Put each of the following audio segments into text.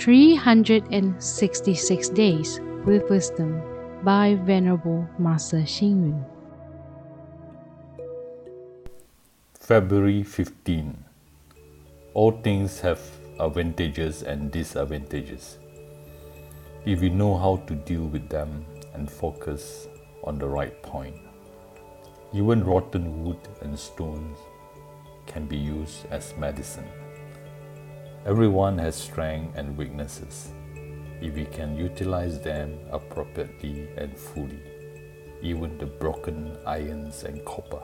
366 Days with Wisdom by Venerable Master Xing Yun. February 15. All things have advantages and disadvantages. If you know how to deal with them and focus on the right point, even rotten wood and stones can be used as medicine. Everyone has strengths and weaknesses. If we can utilize them appropriately and fully, even the broken irons and copper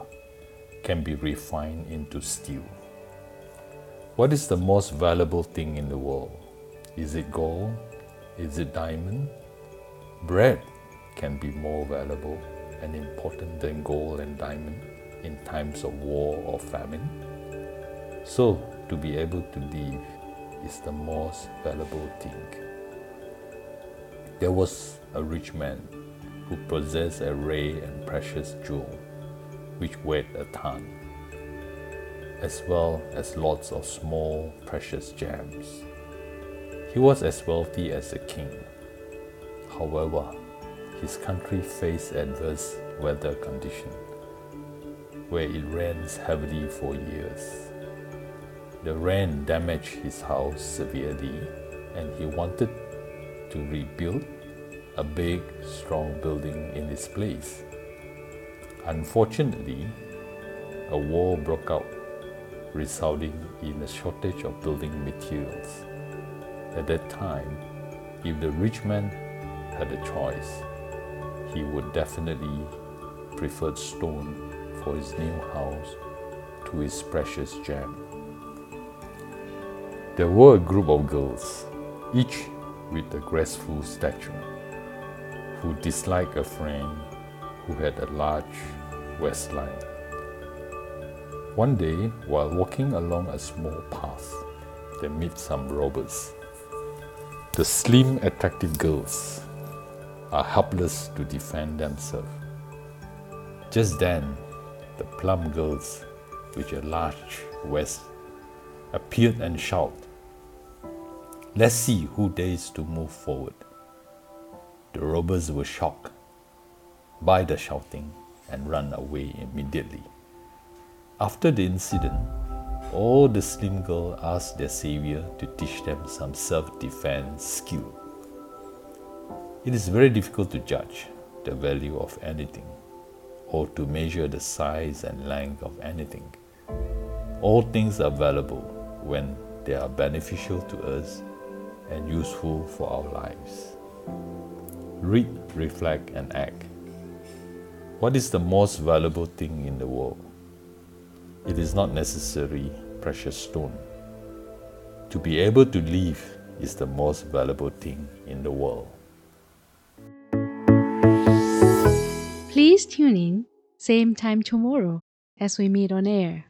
can be refined into steel. What is the most valuable thing in the world? Is it gold? Is it diamond? Bread can be more valuable and important than gold and diamond in times of war or famine. So, to be able to live is the most valuable thing. There was a rich man who possessed a rare and precious jewel which weighed a ton, as well as lots of small precious gems. He was as wealthy as a king. However, his country faced adverse weather conditions where it rains heavily for years. The rain damaged his house severely, and he wanted to rebuild a big, strong building in its place. Unfortunately, a war broke out, resulting in a shortage of building materials. At that time, if the rich man had a choice, he would definitely prefer stone for his new house to his precious gem. There were a group of girls, each with a graceful stature, who disliked a friend who had a large waistline. One day, while walking along a small path, they meet some robbers. The slim, attractive girls are helpless to defend themselves. Just then, the plump girls with a large waist appeared and shouted, Let's see who dares to move forward. The robbers were shocked by the shouting and ran away immediately. After the incident, all the slim girls asked their savior to teach them some self defense skill. It is very difficult to judge the value of anything or to measure the size and length of anything. All things are valuable when they are beneficial to us and useful for our lives. Read, reflect, and act. What is the most valuable thing in the world? It is not necessarily precious stone. To be able to live is the most valuable thing in the world. Please tune in, same time tomorrow as we meet on air.